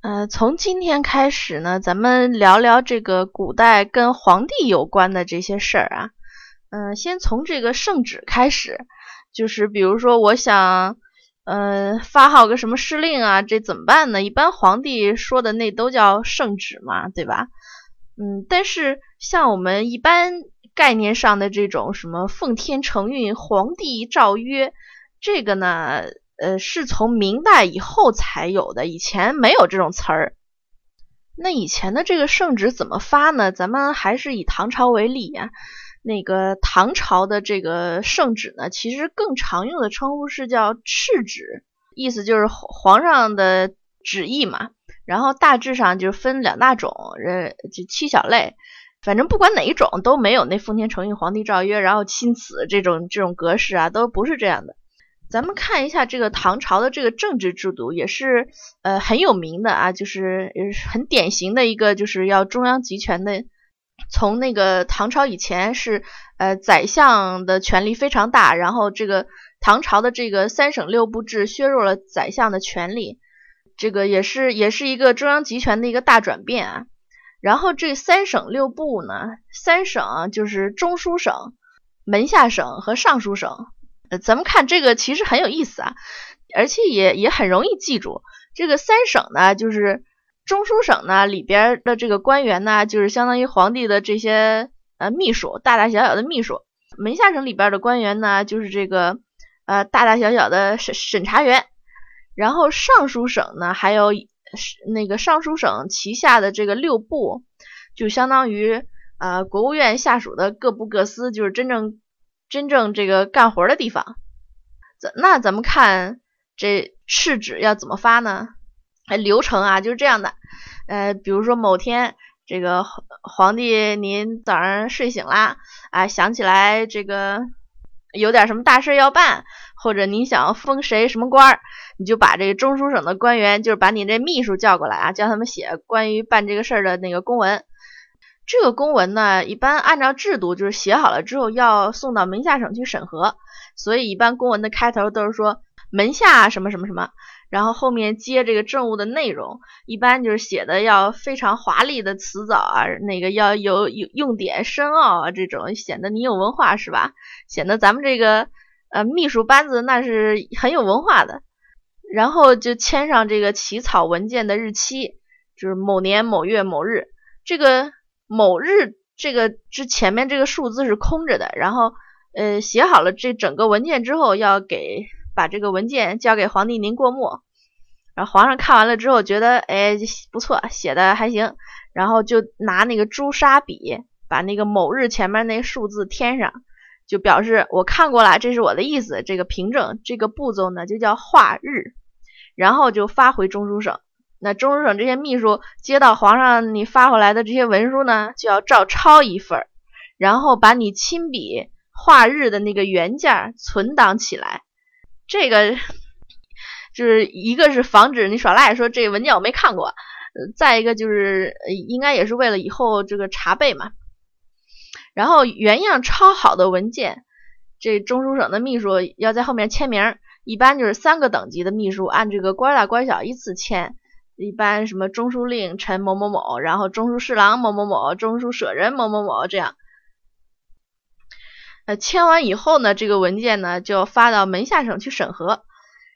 呃，从今天开始呢，咱们聊聊这个古代跟皇帝有关的这些事儿啊。嗯，先从这个圣旨开始，就是比如说我想，呃，发号个什么施令啊，这怎么办呢？一般皇帝说的那都叫圣旨嘛，对吧？嗯，但是像我们一般概念上的这种什么奉天承运、皇帝诏曰，这个呢？呃，是从明代以后才有的，以前没有这种词儿。那以前的这个圣旨怎么发呢？咱们还是以唐朝为例呀。那个唐朝的这个圣旨呢，其实更常用的称呼是叫敕旨，意思就是皇上的旨意嘛。然后大致上就分两大种，呃，就七小类。反正不管哪一种，都没有那奉天承运、皇帝诏曰，然后钦此这种这种格式啊，都不是这样的。咱们看一下这个唐朝的这个政治制度，也是呃很有名的啊，就是很典型的一个，就是要中央集权的。从那个唐朝以前是呃宰相的权力非常大，然后这个唐朝的这个三省六部制削弱了宰相的权力，这个也是也是一个中央集权的一个大转变啊。然后这三省六部呢，三省就是中书省、门下省和尚书省。呃，咱们看这个其实很有意思啊，而且也也很容易记住。这个三省呢，就是中书省呢里边的这个官员呢，就是相当于皇帝的这些呃秘书，大大小小的秘书。门下省里边的官员呢，就是这个呃大大小小的审审查员。然后尚书省呢，还有那个尚书省旗下的这个六部，就相当于呃国务院下属的各部各司，就是真正。真正这个干活的地方，咱那咱们看这敕旨要怎么发呢？哎，流程啊就是这样的。呃，比如说某天这个皇帝您早上睡醒啦，啊想起来这个有点什么大事要办，或者您想封谁什么官儿，你就把这个中书省的官员，就是把你这秘书叫过来啊，叫他们写关于办这个事儿的那个公文。这个公文呢，一般按照制度就是写好了之后要送到门下省去审核，所以一般公文的开头都是说门下什么什么什么，然后后面接这个政务的内容，一般就是写的要非常华丽的辞藻啊，那个要有有用典深奥啊，这种显得你有文化是吧？显得咱们这个呃秘书班子那是很有文化的，然后就签上这个起草文件的日期，就是某年某月某日，这个。某日，这个之前面这个数字是空着的，然后呃写好了这整个文件之后，要给把这个文件交给皇帝您过目，然后皇上看完了之后觉得哎不错，写的还行，然后就拿那个朱砂笔把那个某日前面那数字添上，就表示我看过了，这是我的意思，这个凭证这个步骤呢就叫画日，然后就发回中书省。那中书省这些秘书接到皇上你发回来的这些文书呢，就要照抄一份儿，然后把你亲笔画日的那个原件存档起来。这个就是一个是防止你耍赖，说这文件我没看过；再一个就是应该也是为了以后这个查备嘛。然后原样抄好的文件，这中书省的秘书要在后面签名，一般就是三个等级的秘书按这个官大官小依次签。一般什么中书令陈某某某，然后中书侍郎某某某，中书舍人某某某这样，呃，签完以后呢，这个文件呢就发到门下省去审核，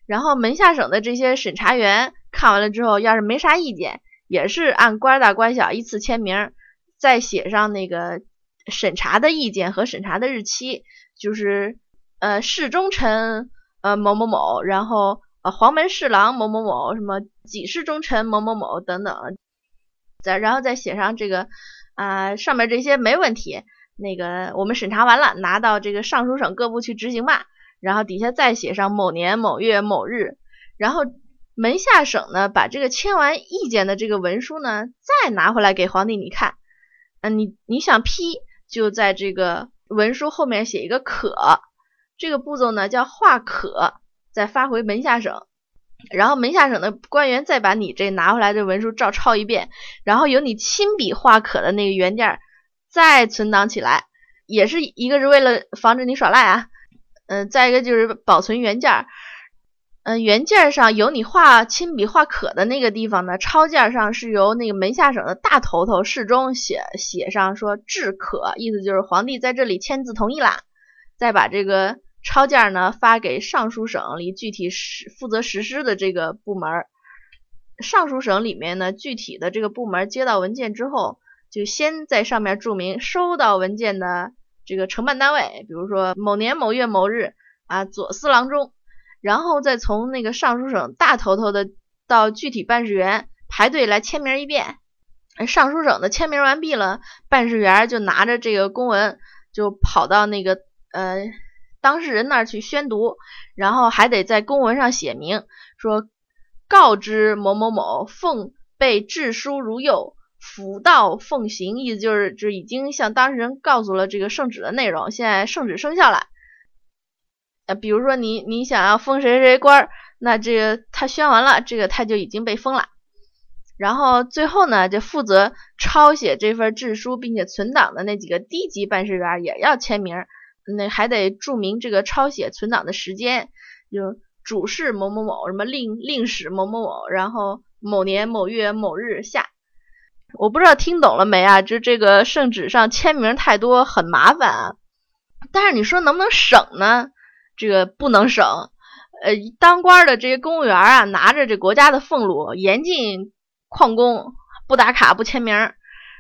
然后门下省的这些审查员看完了之后，要是没啥意见，也是按官大官小依次签名，再写上那个审查的意见和审查的日期，就是呃侍中臣呃某某某，然后。啊，黄门侍郎某某某，什么几世忠臣某某某等等，再然后再写上这个啊，上面这些没问题。那个我们审查完了，拿到这个尚书省各部去执行吧。然后底下再写上某年某月某日。然后门下省呢，把这个签完意见的这个文书呢，再拿回来给皇帝你看。嗯，你你想批，就在这个文书后面写一个可，这个步骤呢叫画可。再发回门下省，然后门下省的官员再把你这拿回来的文书照抄一遍，然后由你亲笔画可的那个原件再存档起来，也是一个是为了防止你耍赖啊，嗯，再一个就是保存原件，嗯，原件上有你画亲笔画可的那个地方呢，抄件上是由那个门下省的大头头侍中写写上说致可，意思就是皇帝在这里签字同意啦。再把这个抄件呢发给尚书省里具体实负责实施的这个部门。尚书省里面呢，具体的这个部门接到文件之后，就先在上面注明收到文件的这个承办单位，比如说某年某月某日啊，左司郎中。然后再从那个尚书省大头头的到具体办事员排队来签名一遍，尚书省的签名完毕了，办事员就拿着这个公文就跑到那个呃当事人那儿去宣读，然后还得在公文上写明说告知某某某奉被致书如右，辅道奉行，意思就是就已经向当事人告诉了这个圣旨的内容，现在圣旨生效了。呃，比如说你你想要封谁谁官儿，那这个他宣完了，这个他就已经被封了。然后最后呢，就负责抄写这份制书并且存档的那几个低级办事员也要签名，那还得注明这个抄写存档的时间，就主事某某某，什么令令史某某某，然后某年某月某日下。我不知道听懂了没啊？就这个圣旨上签名太多，很麻烦啊。但是你说能不能省呢？这个不能省，呃，当官的这些公务员啊，拿着这国家的俸禄，严禁旷工，不打卡，不签名。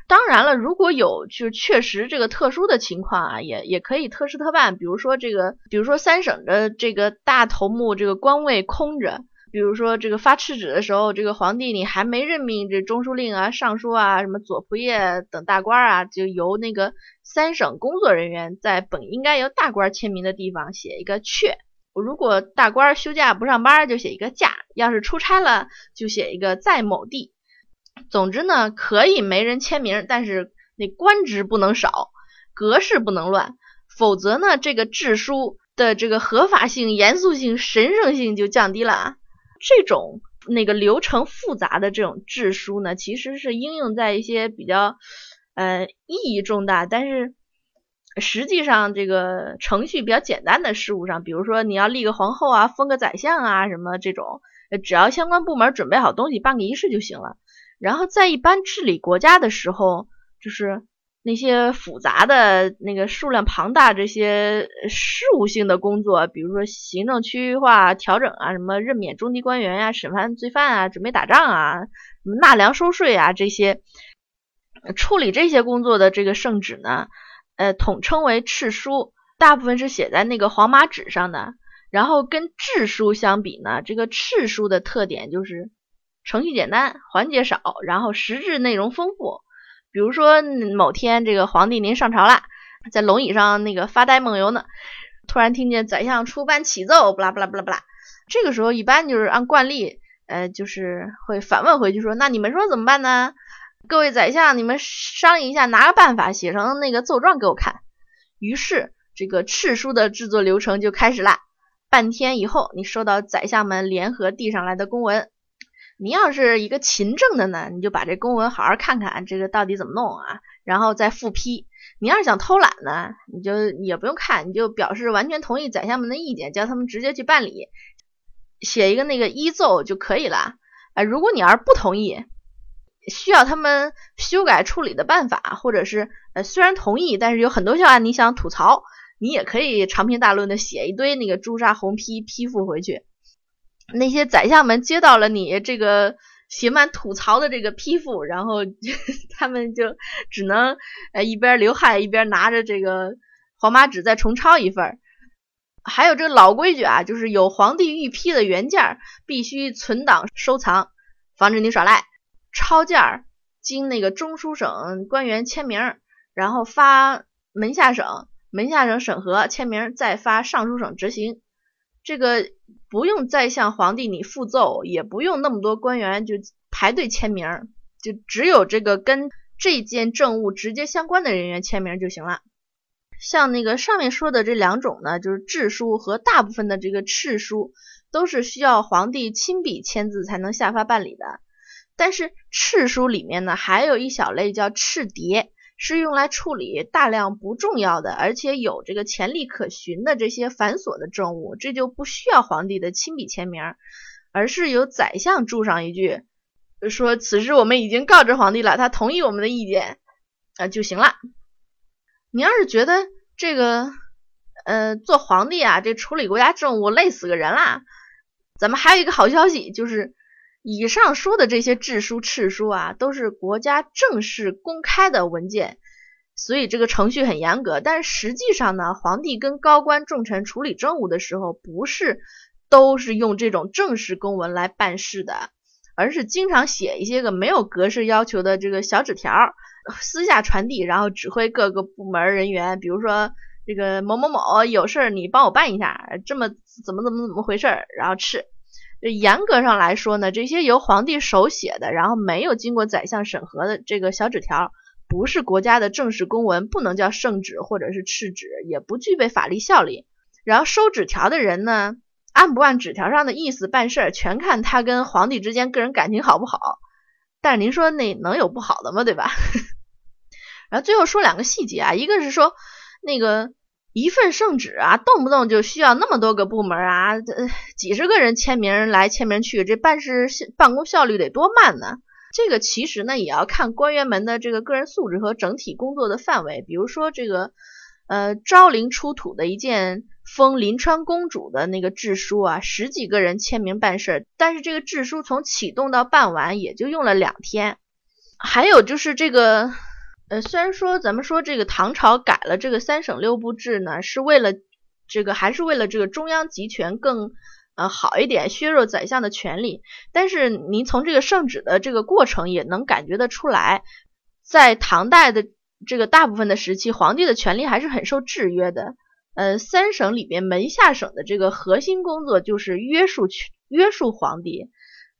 当然了，如果有就确实这个特殊的情况啊，也也可以特事特办。比如说这个，比如说三省的这个大头目这个官位空着，比如说这个发敕旨的时候，这个皇帝你还没任命这中书令啊、尚书啊、什么左仆射等大官啊，就由那个。三省工作人员在本应该由大官签名的地方写一个阙。如果大官休假不上班，就写一个假；要是出差了，就写一个在某地。总之呢，可以没人签名，但是那官职不能少，格式不能乱，否则呢，这个制书的这个合法性、严肃性、神圣性就降低了。这种那个流程复杂的这种制书呢，其实是应用在一些比较。呃，意义重大，但是实际上这个程序比较简单的事务上，比如说你要立个皇后啊，封个宰相啊，什么这种，只要相关部门准备好东西，办个仪式就行了。然后在一般治理国家的时候，就是那些复杂的那个数量庞大这些事务性的工作，比如说行政区域化调整啊，什么任免中级官员呀，审判罪犯啊，准备打仗啊，什么纳粮收税啊这些。处理这些工作的这个圣旨呢，呃，统称为敕书，大部分是写在那个黄马纸上的。然后跟制书相比呢，这个敕书的特点就是程序简单，环节少，然后实质内容丰富。比如说某天这个皇帝您上朝了，在龙椅上那个发呆梦游呢，突然听见宰相出班启奏，不啦不啦不啦不啦，这个时候一般就是按惯例，呃，就是会反问回去说，那你们说怎么办呢？各位宰相，你们商议一下，拿个办法写成那个奏状给我看。于是，这个敕书的制作流程就开始啦。半天以后，你收到宰相们联合递上来的公文。你要是一个勤政的呢，你就把这公文好好看看，这个到底怎么弄啊，然后再复批。你要是想偷懒呢，你就也不用看，你就表示完全同意宰相们的意见，叫他们直接去办理，写一个那个依奏就可以了。啊，如果你要是不同意，需要他们修改处理的办法，或者是呃，虽然同意，但是有很多教案你想吐槽，你也可以长篇大论的写一堆那个朱砂红批批复回去。那些宰相们接到了你这个写满吐槽的这个批复，然后 他们就只能呃一边流汗一边拿着这个黄马纸再重抄一份儿。还有这个老规矩啊，就是有皇帝御批的原件必须存档收藏，防止你耍赖。抄件儿经那个中书省官员签名，然后发门下省，门下省审核签名，再发尚书省执行。这个不用再向皇帝你复奏，也不用那么多官员就排队签名，就只有这个跟这件政务直接相关的人员签名就行了。像那个上面说的这两种呢，就是制书和大部分的这个敕书，都是需要皇帝亲笔签字才能下发办理的。但是敕书里面呢，还有一小类叫敕牒，是用来处理大量不重要的，而且有这个潜力可循的这些繁琐的政务，这就不需要皇帝的亲笔签名，而是由宰相注上一句，说此事我们已经告知皇帝了，他同意我们的意见啊就行了。你要是觉得这个呃做皇帝啊，这处理国家政务累死个人啦，咱们还有一个好消息，就是以上说的这些制书、敕书啊，都是国家正式公开的文件，所以这个程序很严格。但是实际上呢，皇帝跟高官重臣处理政务的时候，不是都是用这种正式公文来办事的，而是经常写一些个没有格式要求的这个小纸条，私下传递，然后指挥各个部门人员，比如说这个某某某有事儿，你帮我办一下，这么怎么怎么怎么回事儿，然后敕。严格上来说呢，这些由皇帝手写的，然后没有经过宰相审核的这个小纸条，不是国家的正式公文，不能叫圣旨或者是敕旨，也不具备法律效力。然后收纸条的人呢，按不按纸条上的意思办事儿，全看他跟皇帝之间个人感情好不好。但是您说那能有不好的吗？对吧？然后最后说两个细节啊，一个是说那个。一份圣旨啊，动不动就需要那么多个部门啊，这，几十个人签名来签名去，这办事办公效率得多慢呢？这个其实呢，也要看官员们的这个个人素质和整体工作的范围。比如说这个，呃，昭陵出土的一件封临川公主的那个制书啊，十几个人签名办事，但是这个制书从启动到办完也就用了两天。还有就是这个。呃，虽然说咱们说这个唐朝改了这个三省六部制呢，是为了这个还是为了这个中央集权更呃好一点，削弱宰相的权力。但是您从这个圣旨的这个过程也能感觉得出来，在唐代的这个大部分的时期，皇帝的权力还是很受制约的。呃，三省里边门下省的这个核心工作就是约束约束皇帝。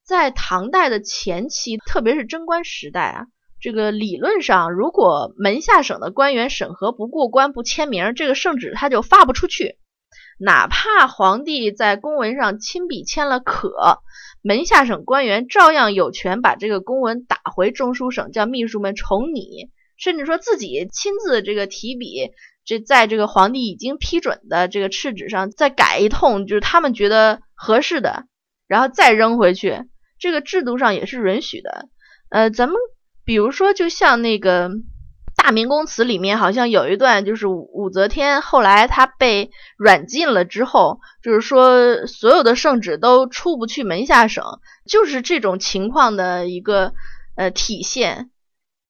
在唐代的前期，特别是贞观时代啊。这个理论上，如果门下省的官员审核不过关、不签名，这个圣旨他就发不出去。哪怕皇帝在公文上亲笔签了可，门下省官员照样有权把这个公文打回中书省，叫秘书们重拟，甚至说自己亲自这个提笔，这在这个皇帝已经批准的这个敕旨上再改一通，就是他们觉得合适的，然后再扔回去。这个制度上也是允许的。呃，咱们。比如说，就像那个《大明宫词》里面，好像有一段，就是武则天后来她被软禁了之后，就是说所有的圣旨都出不去门下省，就是这种情况的一个呃体现。